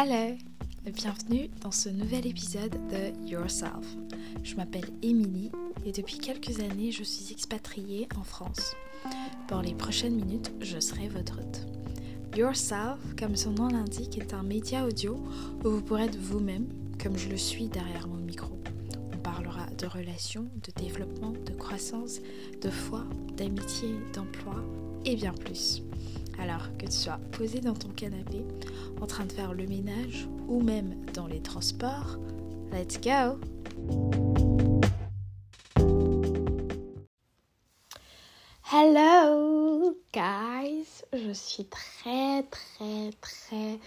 Hello Bienvenue dans ce nouvel épisode de Yourself. Je m'appelle Émilie et depuis quelques années je suis expatriée en France. Pour les prochaines minutes, je serai votre hôte. Yourself, comme son nom l'indique, est un média audio où vous pourrez être vous-même, comme je le suis derrière mon micro. On parlera de relations, de développement, de croissance, de foi, d'amitié, d'emploi et bien plus. Alors que tu sois posé dans ton canapé, en train de faire le ménage ou même dans les transports, let's go! Hello guys, je suis très très très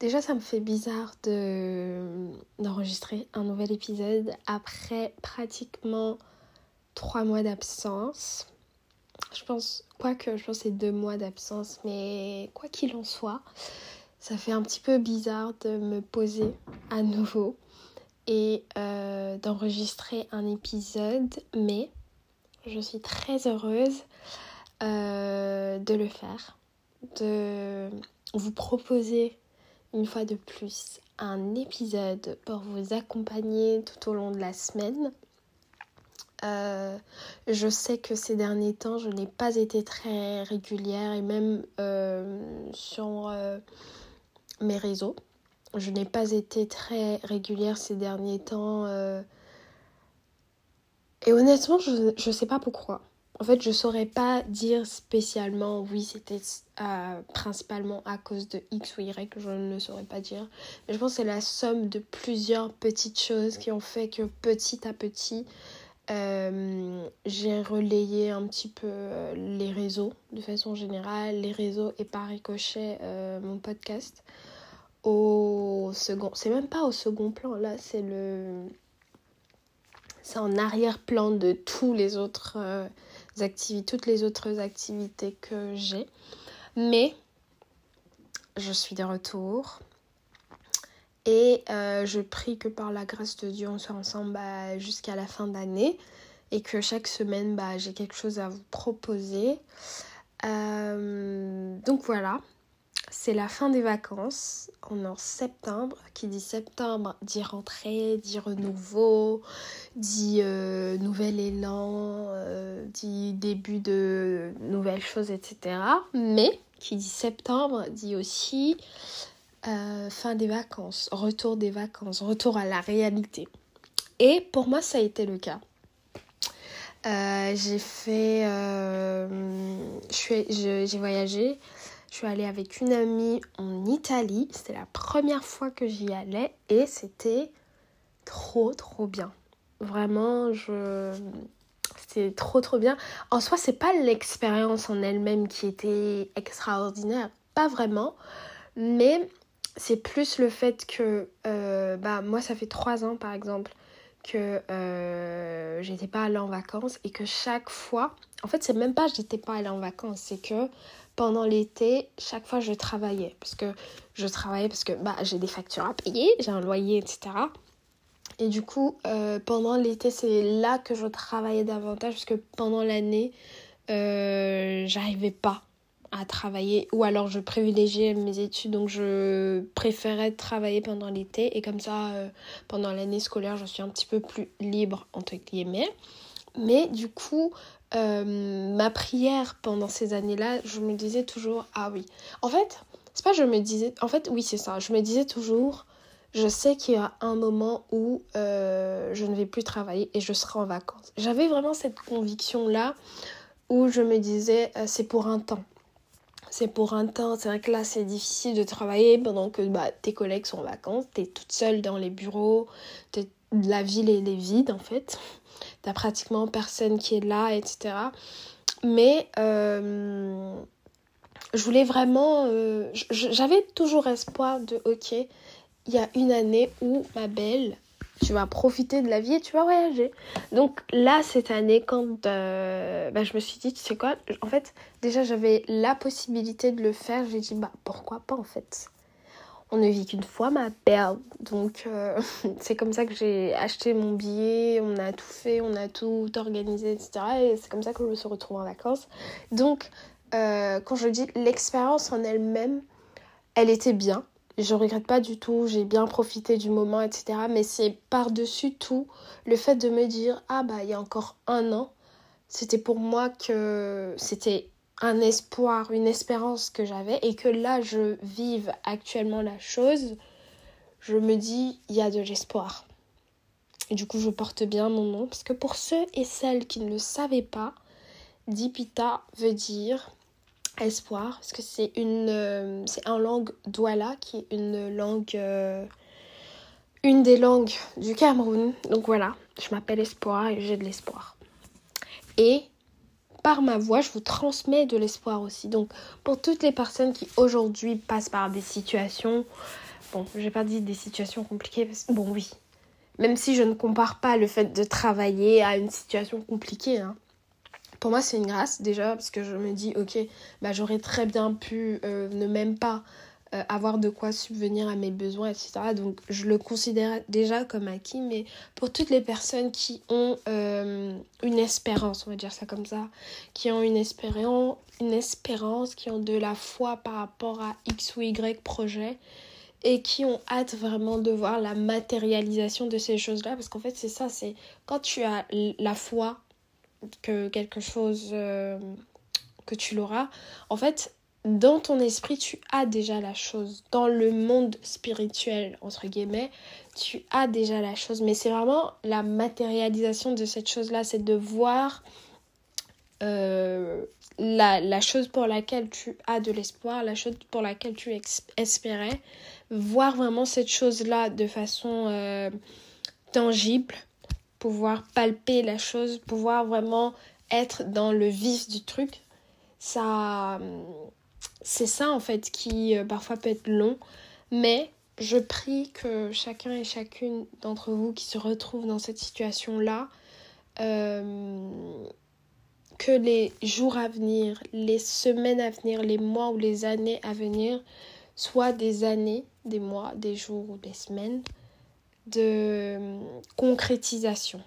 déjà ça me fait bizarre de d'enregistrer un nouvel épisode après pratiquement trois mois d'absence. Je pense quoique je pense c'est deux mois d'absence mais quoi qu'il en soit, ça fait un petit peu bizarre de me poser à nouveau et euh, d'enregistrer un épisode mais je suis très heureuse euh, de le faire, de vous proposer une fois de plus un épisode pour vous accompagner tout au long de la semaine. Euh, je sais que ces derniers temps, je n'ai pas été très régulière et même euh, sur mes réseaux. Je n'ai pas été très régulière ces derniers temps. Et honnêtement, je ne sais pas pourquoi. En fait, je saurais pas dire spécialement oui, c'était euh, principalement à cause de X ou Y, je ne saurais pas dire. Mais je pense que c'est la somme de plusieurs petites choses qui ont fait que petit à petit, euh, j'ai relayé un petit peu euh, les réseaux de façon générale, les réseaux et par ricochet mon podcast au second. C'est même pas au second plan, là, c'est le. C'est en arrière-plan de tous les autres activités, toutes les autres activités que j'ai. Mais je suis de retour. Et euh, je prie que par la grâce de Dieu, on soit ensemble bah, jusqu'à la fin d'année. Et que chaque semaine, bah, j'ai quelque chose à vous proposer. Euh, donc voilà, c'est la fin des vacances. On est en septembre. Qui dit septembre dit rentrée, dit renouveau, dit euh, nouvel élan, dit début de nouvelles choses, etc. Mais qui dit septembre dit aussi euh, fin des vacances, retour des vacances, retour à la réalité. Et pour moi, ça a été le cas. j'ai fait. j'ai voyagé je suis allée avec une amie en Italie. C'était la première fois que j'y allais et c'était trop trop bien. Vraiment, je c'était trop trop bien. En soi, c'est pas l'expérience en elle-même qui était extraordinaire, pas vraiment, mais c'est plus le fait que euh, bah moi ça fait trois ans par exemple que euh, j'étais pas allée en vacances et que chaque fois, en fait c'est même pas j'étais pas allée en vacances, c'est que pendant l'été, chaque fois je travaillais. Parce que je travaillais parce que bah, j'ai des factures à payer, j'ai un loyer, etc. Et du coup, euh, pendant l'été, c'est là que je travaillais davantage parce que pendant l'année, euh, j'arrivais pas à travailler ou alors je privilégiais mes études donc je préférais travailler pendant l'été et comme ça euh, pendant l'année scolaire je suis un petit peu plus libre entre guillemets mais du coup euh, ma prière pendant ces années-là, je me disais toujours, ah oui. En fait, c'est pas je me disais, en fait, oui, c'est ça. Je me disais toujours, je sais qu'il y a un moment où euh, je ne vais plus travailler et je serai en vacances. J'avais vraiment cette conviction-là où je me disais, c'est pour un temps. C'est pour un temps. C'est vrai que là, c'est difficile de travailler pendant que bah, tes collègues sont en vacances. Tu es toute seule dans les bureaux. La ville, est vide, en fait t'as pratiquement personne qui est là, etc. Mais euh, je voulais vraiment. Euh, j'avais toujours espoir de ok, il y a une année où ma belle, tu vas profiter de la vie et tu vas voyager. Donc là, cette année, quand euh, bah, je me suis dit, tu sais quoi, en fait, déjà j'avais la possibilité de le faire, j'ai dit, bah pourquoi pas en fait on ne vit qu'une fois ma père. Donc euh, c'est comme ça que j'ai acheté mon billet, on a tout fait, on a tout organisé, etc. Et c'est comme ça que je me suis retrouvée en vacances. Donc euh, quand je dis l'expérience en elle-même, elle était bien. Je regrette pas du tout, j'ai bien profité du moment, etc. Mais c'est par-dessus tout le fait de me dire, ah bah il y a encore un an, c'était pour moi que c'était un espoir, une espérance que j'avais et que là je vive actuellement la chose, je me dis, il y a de l'espoir. Et du coup, je porte bien mon nom parce que pour ceux et celles qui ne le savaient pas, Dipita veut dire espoir parce que c'est une euh, langue douala qui est une langue euh, une des langues du Cameroun. Donc voilà, je m'appelle Espoir et j'ai de l'espoir. Et par ma voix, je vous transmets de l'espoir aussi. Donc pour toutes les personnes qui aujourd'hui passent par des situations bon, j'ai pas dit des situations compliquées bon oui. Même si je ne compare pas le fait de travailler à une situation compliquée hein pour moi c'est une grâce déjà parce que je me dis ok bah j'aurais très bien pu euh, ne même pas euh, avoir de quoi subvenir à mes besoins etc donc je le considère déjà comme acquis mais pour toutes les personnes qui ont euh, une espérance on va dire ça comme ça qui ont une espérance une espérance qui ont de la foi par rapport à x ou y projet et qui ont hâte vraiment de voir la matérialisation de ces choses-là parce qu'en fait c'est ça c'est quand tu as la foi que quelque chose euh, que tu l'auras, en fait, dans ton esprit, tu as déjà la chose. Dans le monde spirituel, entre guillemets, tu as déjà la chose. Mais c'est vraiment la matérialisation de cette chose-là, c'est de voir euh, la, chose pour laquelle tu as de l'espoir, la chose pour laquelle tu espérais, voir vraiment cette chose-là de façon euh, tangible pouvoir palper la chose, pouvoir vraiment être dans le vif du truc. Ça, c'est ça en fait qui euh, parfois peut être long, mais je prie que chacun et chacune d'entre vous qui se retrouvent dans cette situation-là, euh, que les jours à venir, les semaines à venir, les mois ou les années à venir soient des années, des mois, des jours ou des semaines de concrétisation.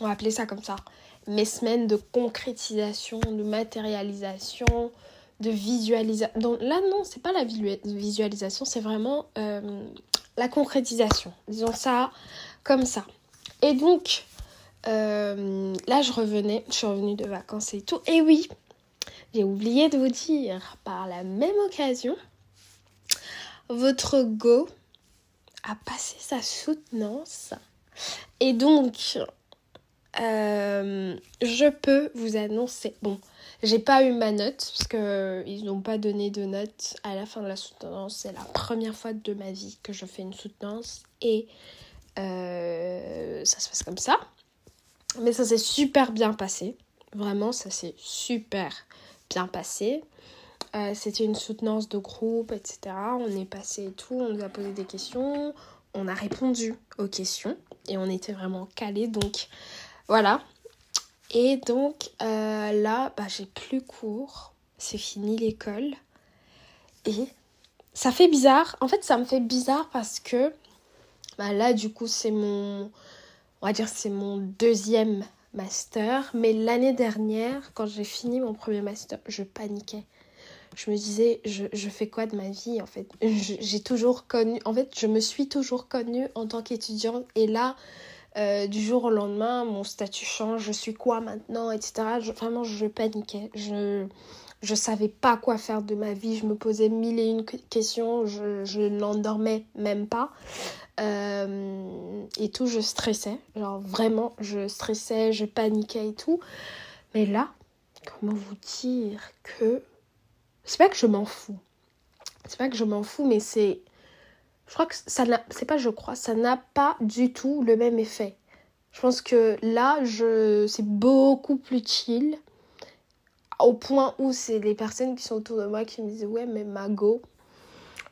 On va appeler ça comme ça. Mes semaines de concrétisation, de matérialisation, de visualisation. Là, non, c'est pas la visualisation, c'est vraiment euh, la concrétisation. Disons ça comme ça. Et donc, euh, là, je revenais, je suis revenue de vacances et tout. Et oui, j'ai oublié de vous dire, par la même occasion, votre go a passé sa soutenance. Et donc, euh, je peux vous annoncer. Bon, j'ai pas eu ma note parce que ils n'ont pas donné de note à la fin de la soutenance. C'est la première fois de ma vie que je fais une soutenance et euh, ça se passe comme ça. Mais ça s'est super bien passé. Vraiment, ça s'est super bien passé. Euh, c'était une soutenance de groupe, etc. On est passé et tout, on nous a posé des questions, on a répondu aux questions et on était vraiment calés. Donc voilà. Et donc euh, là, bah, j'ai plus cours, c'est fini l'école. Et ça fait bizarre. En fait, ça me fait bizarre parce que bah, là, du coup, c'est mon, on va dire, c'est mon deuxième master. Mais l'année dernière, quand j'ai fini mon premier master, je paniquais je me disais, je, je fais quoi de ma vie en fait? J'ai toujours connu, en fait, je me suis toujours connue en tant qu'étudiante et là, euh, du jour au lendemain, mon statut change, je suis quoi maintenant, etc. vraiment, je paniquais. Je je savais pas quoi faire de ma vie, je me posais mille et une questions, je, je n'endormais même pas. Euh, et tout, je stressais. Genre vraiment, je stressais, je paniquais et tout. Mais là, comment vous dire que c'est pas que je m'en fous. C'est pas que je m'en fous, mais c'est. Je crois que ça n'a. C'est pas je crois, ça n'a pas du tout le même effet. Je pense que là, je c'est beaucoup plus chill. Au point où c'est les personnes qui sont autour de moi qui me disent Ouais, mais Mago,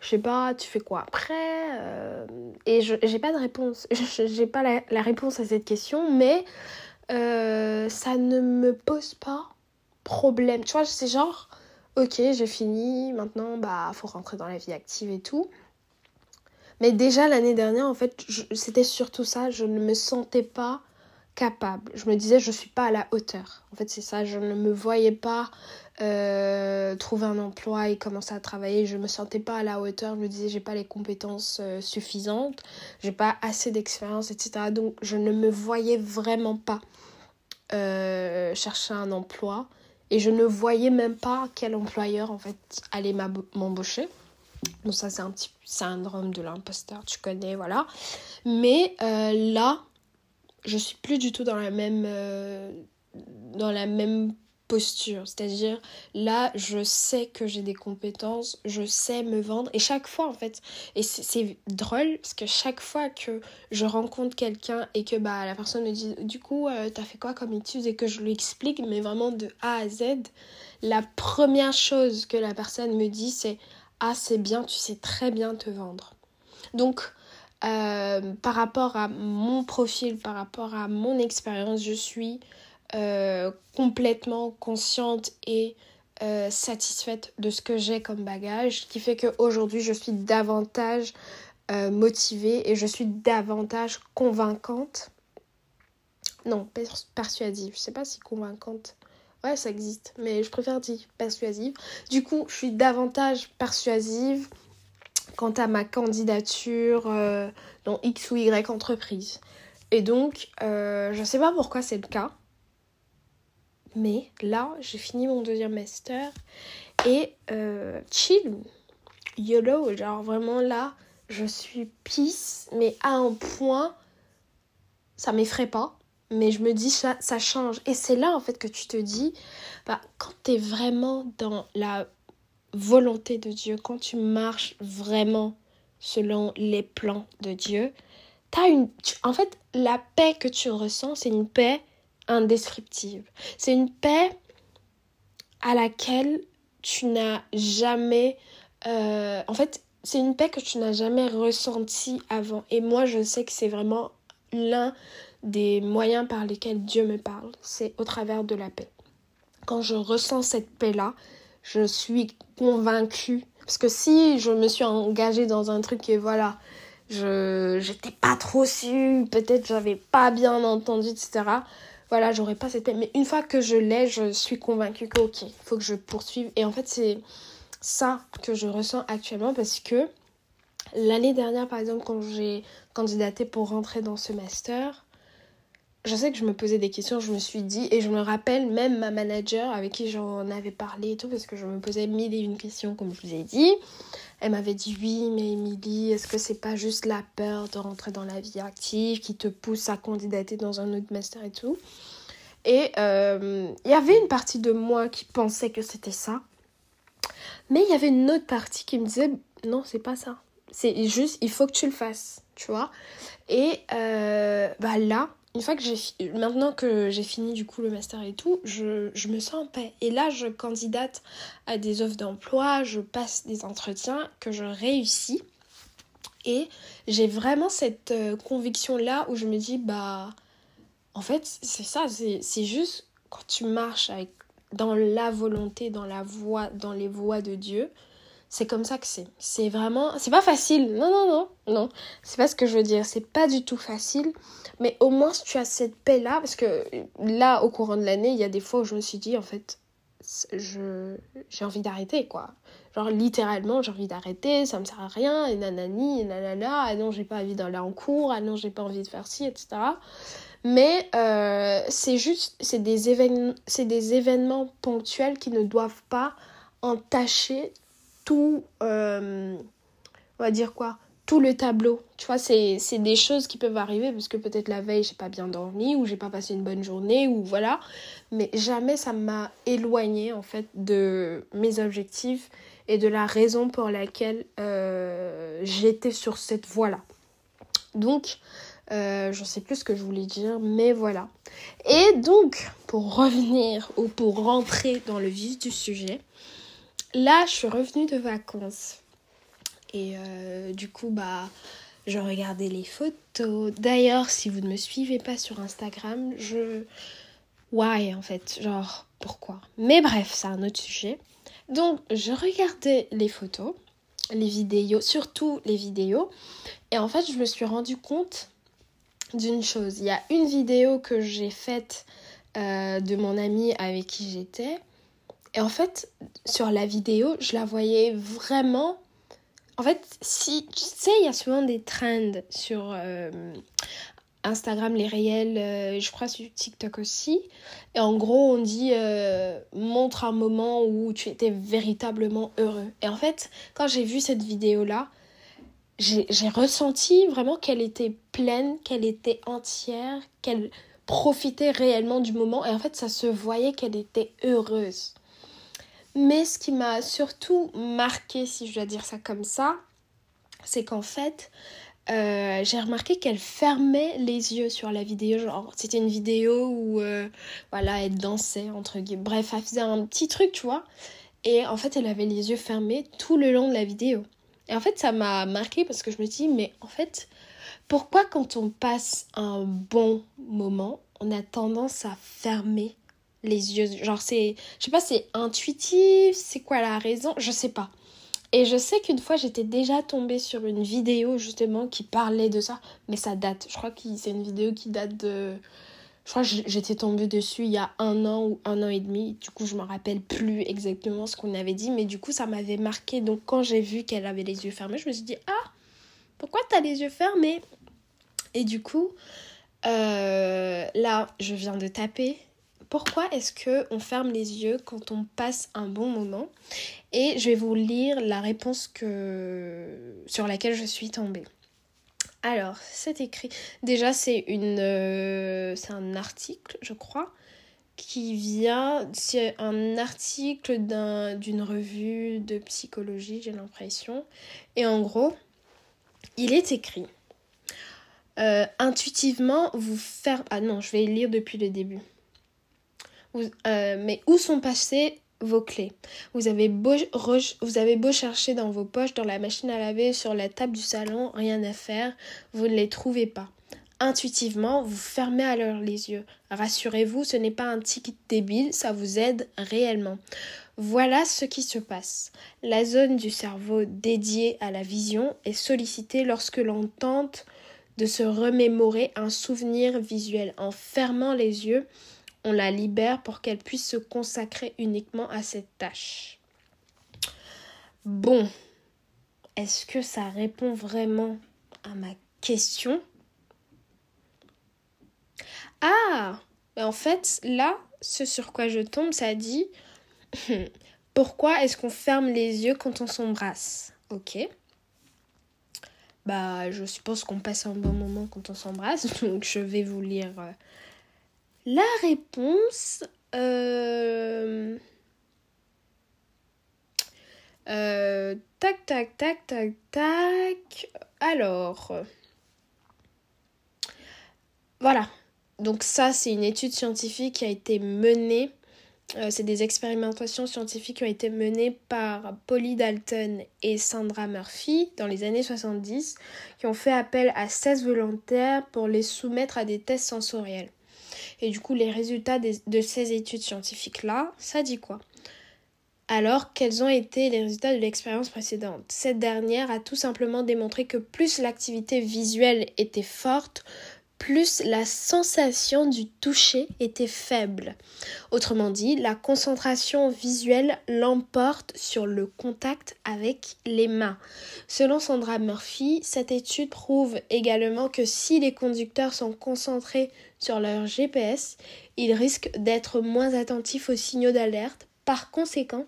je sais pas, tu fais quoi après euh, Et j'ai pas de réponse. J'ai pas la, réponse à cette question, mais euh, ça ne me pose pas problème. Tu vois, c'est genre ok, j'ai fini, maintenant, bah, faut rentrer dans la vie active et tout. Mais déjà l'année dernière, en fait, c'était surtout ça, je ne me sentais pas capable. Je me disais, je suis pas à la hauteur. En fait, c'est ça, je ne me voyais pas euh, trouver un emploi et commencer à travailler. Je me sentais pas à la hauteur. Je me disais, j'ai pas les compétences euh, suffisantes, j'ai pas assez d'expérience, etc. Donc, je ne me voyais vraiment pas euh, chercher un emploi. Et je ne voyais même pas quel employeur, en fait, allait m'embaucher. Donc, ça, c'est un petit syndrome de l'imposteur, tu connais, voilà. Mais euh, là, je suis plus du tout dans la même. dans la même posture. C'est-à-dire, là, je sais que j'ai des compétences, je sais me vendre. Et chaque fois, en fait, et c'est drôle, parce que chaque fois que je rencontre quelqu'un et que bah, la personne me dit, du coup, euh, t'as fait quoi comme étude et que je lui explique, mais vraiment de A à Z, la première chose que la personne me dit, c'est, ah, c'est bien, tu sais très bien te vendre. Donc, euh, par rapport à mon profil, par rapport à mon expérience, je suis euh, complètement consciente et euh, satisfaite de ce que j'ai comme bagage, qui fait qu'aujourd'hui je suis davantage euh, motivée et je suis davantage convaincante. Non, persuasive. Je sais pas si convaincante. Ouais, ça existe, mais je préfère dire persuasive. Du coup, je suis davantage persuasive quant à ma candidature dans X ou Y entreprise. Et donc, je sais pas pourquoi c'est le cas. Mais là, j'ai fini mon deuxième master et euh, chill, YOLO, genre vraiment là, je suis peace, mais à un point, ça m'effraie pas, mais je me dis ça, ça change. Et c'est là en fait que tu te dis, bah, quand tu es vraiment dans la volonté de Dieu, quand tu marches vraiment selon les plans de Dieu, as une, en fait, la paix que tu ressens, c'est une paix indescriptible. C'est une paix à laquelle tu n'as jamais... Euh, en fait, c'est une paix que tu n'as jamais ressentie avant. Et moi, je sais que c'est vraiment l'un des moyens par lesquels Dieu me parle. C'est au travers de la paix. Quand je ressens cette paix-là, je suis convaincue. Parce que si je me suis engagée dans un truc et voilà, je j'étais pas trop sûre, peut-être j'avais pas bien entendu, etc voilà, j'aurais pas cette Mais une fois que je l'ai, je suis convaincue que, ok, faut que je poursuive. Et en fait, c'est ça que je ressens actuellement parce que l'année dernière, par exemple, quand j'ai candidaté pour rentrer dans ce master, je sais que je me posais des questions, je me suis dit, et je me rappelle même ma manager avec qui j'en avais parlé et tout, parce que je me posais mille et une questions, comme je vous ai dit. Elle m'avait dit oui, mais Émilie, est-ce que c'est pas juste la peur de rentrer dans la vie active qui te pousse à candidater dans un autre master et tout? Et euh, il y avait une partie de moi qui pensait que c'était ça. Mais il y avait une autre partie qui me disait non, c'est pas ça. C'est juste, il faut que tu le fasses, tu vois. Et euh, bah là, une fois que j'ai maintenant que j'ai fini du coup le master et tout, je, me sens en paix. Et là, je candidate à des offres d'emploi, je passe des entretiens que je réussis. Et j'ai vraiment cette euh, conviction là où je me dis bah en fait, c'est ça, c'est juste quand tu marches dans la volonté, dans la voie, dans les voies de Dieu, c'est comme ça que c'est. C'est vraiment. C'est pas facile. Non, non, non. Non. C'est pas ce que je veux dire. C'est pas du tout facile. Mais au moins, tu as cette paix-là. Parce que là, au courant de l'année, il y a des fois où je me suis dit, en fait, je j'ai envie d'arrêter, quoi. Genre, littéralement, j'ai envie d'arrêter. Ça me sert à rien. Et nanani, et nanana. Ah non, j'ai pas envie d'aller en cours. Ah non, j'ai pas envie de faire ci, etc. Mais euh, c'est juste. C'est des, événements, des événements ponctuels qui ne doivent pas entacher tout, euh, on va dire quoi, tout le tableau. Tu vois, c'est des choses qui peuvent arriver parce que peut-être la veille, j'ai pas bien dormi ou j'ai pas passé une bonne journée ou voilà. Mais jamais ça m'a éloigné en fait de mes objectifs et de la raison pour laquelle euh, j'étais sur cette voie-là. Donc, euh, je sais plus ce que je voulais dire, mais voilà. Et donc, pour revenir ou pour rentrer dans le vif du sujet, là, je suis revenue de vacances. Et euh, du coup, bah, je regardais les photos. D'ailleurs, si vous ne me suivez pas sur Instagram, je... Why en fait Genre, pourquoi? Mais bref, c'est un autre sujet. Donc, je regardais les photos, les vidéos, surtout les vidéos. Et en fait, je me suis rendu compte d'une chose. Il y a une vidéo que j'ai faite euh, de mon ami avec qui j'étais. Et en fait, sur la vidéo, je la voyais vraiment. En fait, si tu sais, il y a souvent des trends sur euh, Instagram, les réels, euh, je crois sur TikTok aussi. Et en gros, on dit euh, montre un moment où tu étais véritablement heureux. Et en fait, quand j'ai vu cette vidéo-là, j'ai ressenti vraiment qu'elle était pleine, qu'elle était entière, qu'elle profitait réellement du moment. Et en fait, ça se voyait qu'elle était heureuse. Mais ce qui m'a surtout marqué, si je dois dire ça comme ça, c'est qu'en fait, euh, j'ai remarqué qu'elle fermait les yeux sur la vidéo. Genre, c'était une vidéo où, euh, voilà, elle dansait, entre guillemets. Bref, elle faisait un petit truc, tu vois. Et en fait, elle avait les yeux fermés tout le long de la vidéo. Et en fait, ça m'a marqué parce que je me dis, mais en fait, pourquoi quand on passe un bon moment, on a tendance à fermer les yeux Genre, c'est, je sais pas, c'est intuitif, c'est quoi la raison Je sais pas. Et je sais qu'une fois, j'étais déjà tombée sur une vidéo justement qui parlait de ça, mais ça date. Je crois que c'est une vidéo qui date de. Je crois que j'étais tombée dessus il y a un an ou un an et demi. Du coup, je me rappelle plus exactement ce qu'on avait dit, mais du coup, ça m'avait marqué. Donc, quand j'ai vu qu'elle avait les yeux fermés, je me suis dit Ah, pourquoi t'as les yeux fermés? Et du coup, euh, là, je viens de taper pourquoi est-ce que on ferme les yeux quand on passe un bon moment? Et je vais vous lire la réponse que sur laquelle je suis tombée. Alors, c'est écrit. Déjà, c'est euh, un article, je crois, qui vient. C'est un article d'une revue de psychologie, j'ai l'impression. Et en gros, il est écrit. Euh, intuitivement, vous faire. Ah non, je vais lire depuis le début. Euh, mais où sont passées vos clés? Vous avez, beau, vous avez beau chercher dans vos poches, dans la machine à laver, sur la table du salon, rien à faire, vous ne les trouvez pas. Intuitivement, vous fermez alors les yeux. Rassurez-vous, ce n'est pas un tic débile, ça vous aide réellement. Voilà ce qui se passe. La zone du cerveau dédiée à la vision est sollicitée lorsque l'on tente de se remémorer un souvenir visuel. En fermant les yeux, on la libère pour qu'elle puisse se consacrer uniquement à cette tâche. Bon, est-ce que ça répond vraiment à ma question? Ah En fait, là, ce sur quoi je tombe, ça dit Pourquoi est-ce qu'on ferme les yeux quand on s'embrasse? Ok. Bah, je suppose qu'on passe un bon moment quand on s'embrasse, donc je vais vous lire euh, la réponse... Euh, euh, tac, tac, tac, tac, tac. Alors... Voilà. Donc ça, c'est une étude scientifique qui a été menée. Euh, c'est des expérimentations scientifiques qui ont été menées par Polly Dalton et Sandra Murphy dans les années 70, qui ont fait appel à 16 volontaires pour les soumettre à des tests sensoriels. Et du coup, les résultats de ces études scientifiques-là, ça dit quoi? Alors, quels ont été les résultats de l'expérience précédente? Cette dernière a tout simplement démontré que plus l'activité visuelle était forte, plus la sensation du toucher était faible. Autrement dit, la concentration visuelle l'emporte sur le contact avec les mains. Selon Sandra Murphy, cette étude prouve également que si les conducteurs sont concentrés sur leur GPS, ils risquent d'être moins attentifs aux signaux d'alerte. Par conséquent,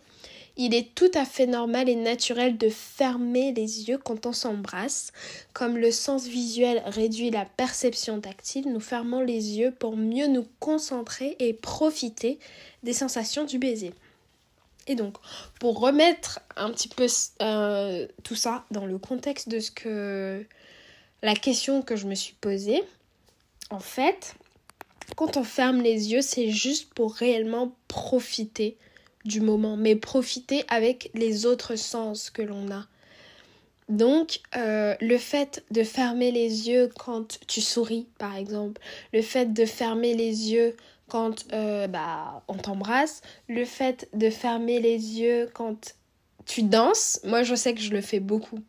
il est tout à fait normal et naturel de fermer les yeux quand on s'embrasse. Comme le sens visuel réduit la perception tactile, nous fermons les yeux pour mieux nous concentrer et profiter des sensations du baiser. Et donc, pour remettre un petit peu euh, tout ça dans le contexte de ce que la question que je me suis posée, en fait, quand on ferme les yeux, c'est juste pour réellement profiter du moment, mais profiter avec les autres sens que l'on a. Donc, euh, le fait de fermer les yeux quand tu souris, par exemple, le fait de fermer les yeux quand euh, bah, on t'embrasse, le fait de fermer les yeux quand tu danses, moi je sais que je le fais beaucoup.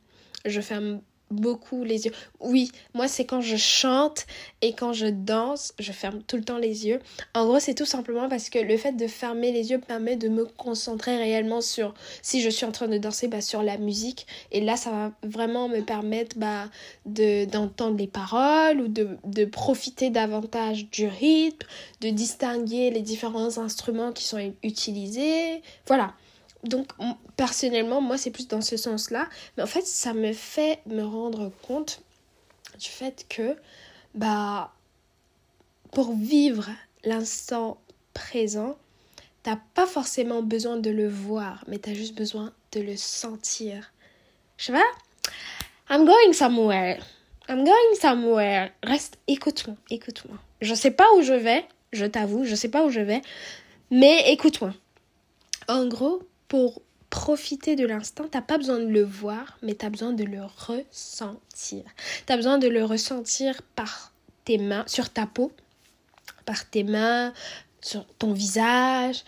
Je ferme beaucoup les yeux. Oui, moi c'est quand je chante et quand je danse, je ferme tout le temps les yeux. En gros, c'est tout simplement parce que le fait de fermer les yeux permet de me concentrer réellement sur si je suis en train de danser bah, sur la musique et là ça va vraiment me permettre bah, de d'entendre les paroles ou de, de profiter davantage du rythme, de distinguer les différents instruments qui sont utilisés. Voilà donc personnellement, moi c'est plus dans ce sens-là. Mais en fait, ça me fait me rendre compte du fait que bah pour vivre l'instant présent, t'as pas forcément besoin de le voir, mais t'as juste besoin de le sentir. Je sais pas. I'm going somewhere. I'm going somewhere. Reste, écoute-moi, écoute-moi. Je sais pas où je vais, je t'avoue, je sais pas où je vais, mais écoute-moi. En gros, pour profiter de l'instant, t'as pas besoin de le voir, mais tu as besoin de le ressentir. Tu as besoin de le ressentir par tes mains, sur ta peau, par tes mains, sur ton visage,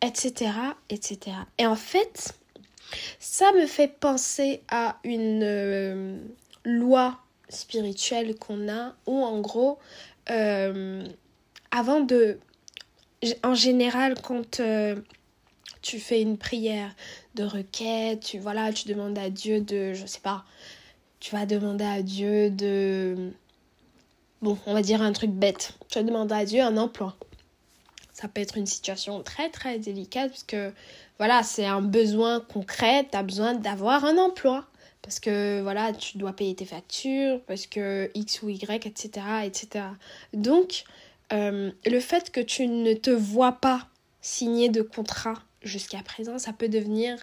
etc., etc. Et en fait, ça me fait penser à une euh, loi spirituelle qu'on a, où en gros, euh, avant de... En général, quand... Euh, tu fais une prière de requête, tu voilà, tu demandes à Dieu de je sais pas, tu vas demander à Dieu de bon, on va dire un truc bête. Tu vas demander à Dieu un emploi. Ça peut être une situation très très délicate parce que voilà, c'est un besoin concret, tu as besoin d'avoir un emploi parce que voilà, tu dois payer tes factures, parce que X ou Y, etc. etc. Donc, euh, le fait que tu ne te vois pas signer de contrat jusqu'à présent, ça peut devenir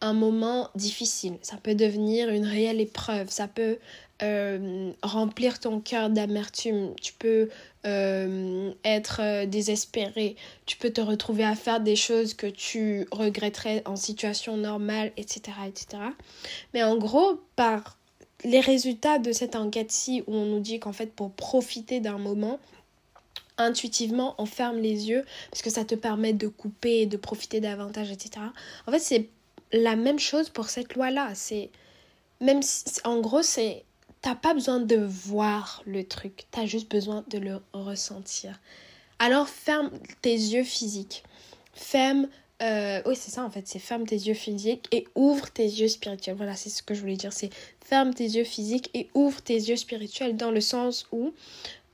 un moment difficile, ça peut devenir une réelle épreuve, ça peut euh, remplir ton cœur d'amertume, tu peux euh, être euh, désespéré, tu peux te retrouver à faire des choses que tu regretterais en situation normale, etc. etc. Mais en gros, par les résultats de cette enquête-ci, où on nous dit qu'en fait, pour profiter d'un moment, intuitivement on ferme les yeux parce que ça te permet de couper, de profiter davantage, etc. En fait, c'est la même chose pour cette loi-là. C'est même si, en gros, c'est t'as pas besoin de voir le truc, t'as juste besoin de le ressentir. Alors ferme tes yeux physiques, ferme euh, oui, c'est ça en fait, c'est ferme tes yeux physiques et ouvre tes yeux spirituels. Voilà, c'est ce que je voulais dire, c'est ferme tes yeux physiques et ouvre tes yeux spirituels dans le sens où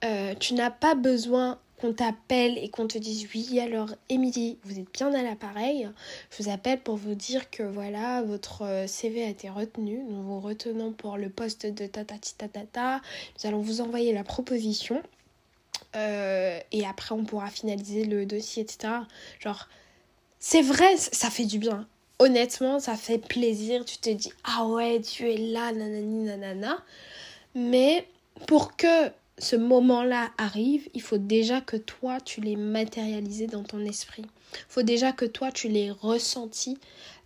euh, tu n'as pas besoin qu'on t'appelle et qu'on te dise oui alors Émilie vous êtes bien à l'appareil. Je vous appelle pour vous dire que voilà votre euh, CV a été retenu. Nous vous retenons pour le poste de tatati tatata nous allons vous envoyer la proposition. Euh, et après on pourra finaliser le dossier etc genre c'est vrai ça fait du bien. Honnêtement ça fait plaisir. Tu te dis ah ouais tu es là nanani nanana. Mais pour que ce moment-là arrive, il faut déjà que toi, tu l'aies matérialisé dans ton esprit. Il faut déjà que toi, tu l'aies ressenti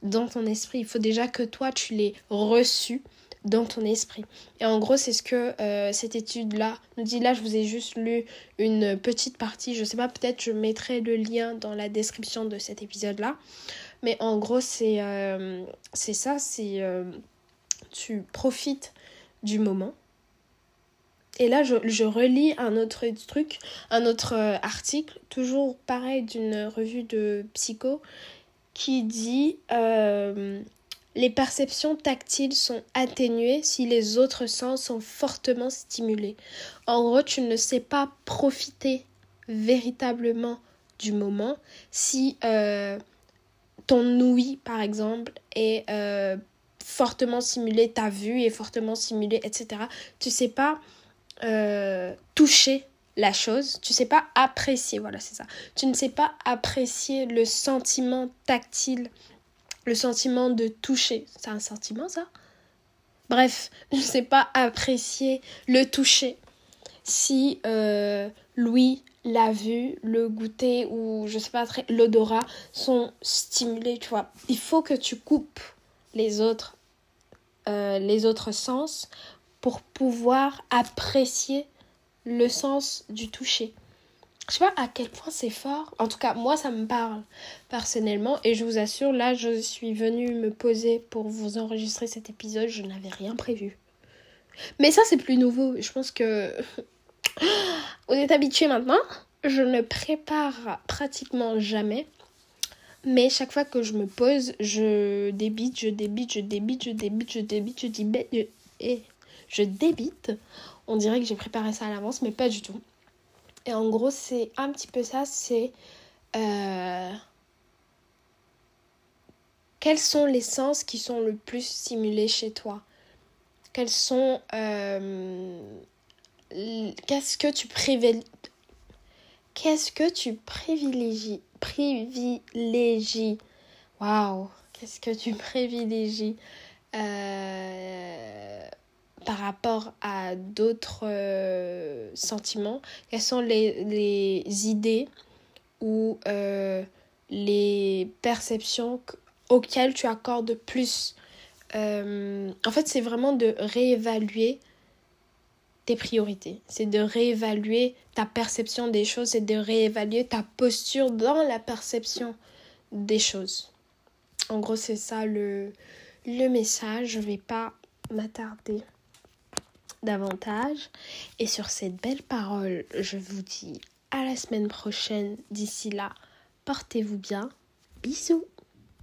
dans ton esprit. Il faut déjà que toi, tu l'aies reçu dans ton esprit. Et en gros, c'est ce que euh, cette étude-là nous dit. Là, je vous ai juste lu une petite partie. Je sais pas, peut-être je mettrai le lien dans la description de cet épisode-là. Mais en gros, c'est euh, ça, c'est euh, tu profites du moment et là, je, relis un autre truc, un autre euh, article, toujours pareil d'une revue de psycho, qui dit euh, Les perceptions tactiles sont atténuées si les autres sens sont fortement stimulés. En gros, tu ne sais pas profiter véritablement du moment si euh, ton ouïe, par exemple, est fortement stimulé, ta vue est fortement stimulée, etc. Tu sais pas euh, toucher la chose, tu sais pas apprécier, voilà c'est ça. Tu ne sais pas apprécier le sentiment tactile, le sentiment de toucher. C'est un sentiment ça? Bref, je ne sais pas apprécier le toucher. Si euh, Louis, la vue, le goûter ou je sais pas l'odorat sont stimulés, tu vois. Il faut que tu coupes les autres, euh, les autres sens pour pouvoir apprécier le sens du toucher. Je sais pas à quel point c'est fort. En tout cas, moi, ça me parle personnellement. Et je vous assure, là, je suis venue me poser pour vous enregistrer cet épisode. Je n'avais rien prévu. Mais ça, c'est plus nouveau. Je pense que on est habitué maintenant. Je ne prépare pratiquement jamais. Mais chaque fois que je me pose, je débite, je débite, je débite, je débite, je débite, je débite, et je débite. On dirait que j'ai préparé ça à l'avance, mais pas du tout. Et en gros, c'est un petit peu ça, c'est... Euh, quels sont les sens qui sont le plus stimulés chez toi? Quels sont... Euh, qu'est-ce que tu privilégies Qu'est-ce que tu privilégies Privilégies? Waouh Qu'est-ce que tu privilégies? Euh, par rapport à d'autres euh, sentiments Quelles sont les, les idées ou euh, les perceptions auxquelles tu accordes plus? En fait, c'est vraiment de réévaluer tes priorités. C'est de réévaluer ta perception des choses, c'est de réévaluer ta posture dans la perception des choses. En gros, c'est ça le, le message. Je vais pas m'attarder davantage. Et sur cette belle parole, je vous dis à la semaine prochaine. D'ici là, portez-vous bien. Bisous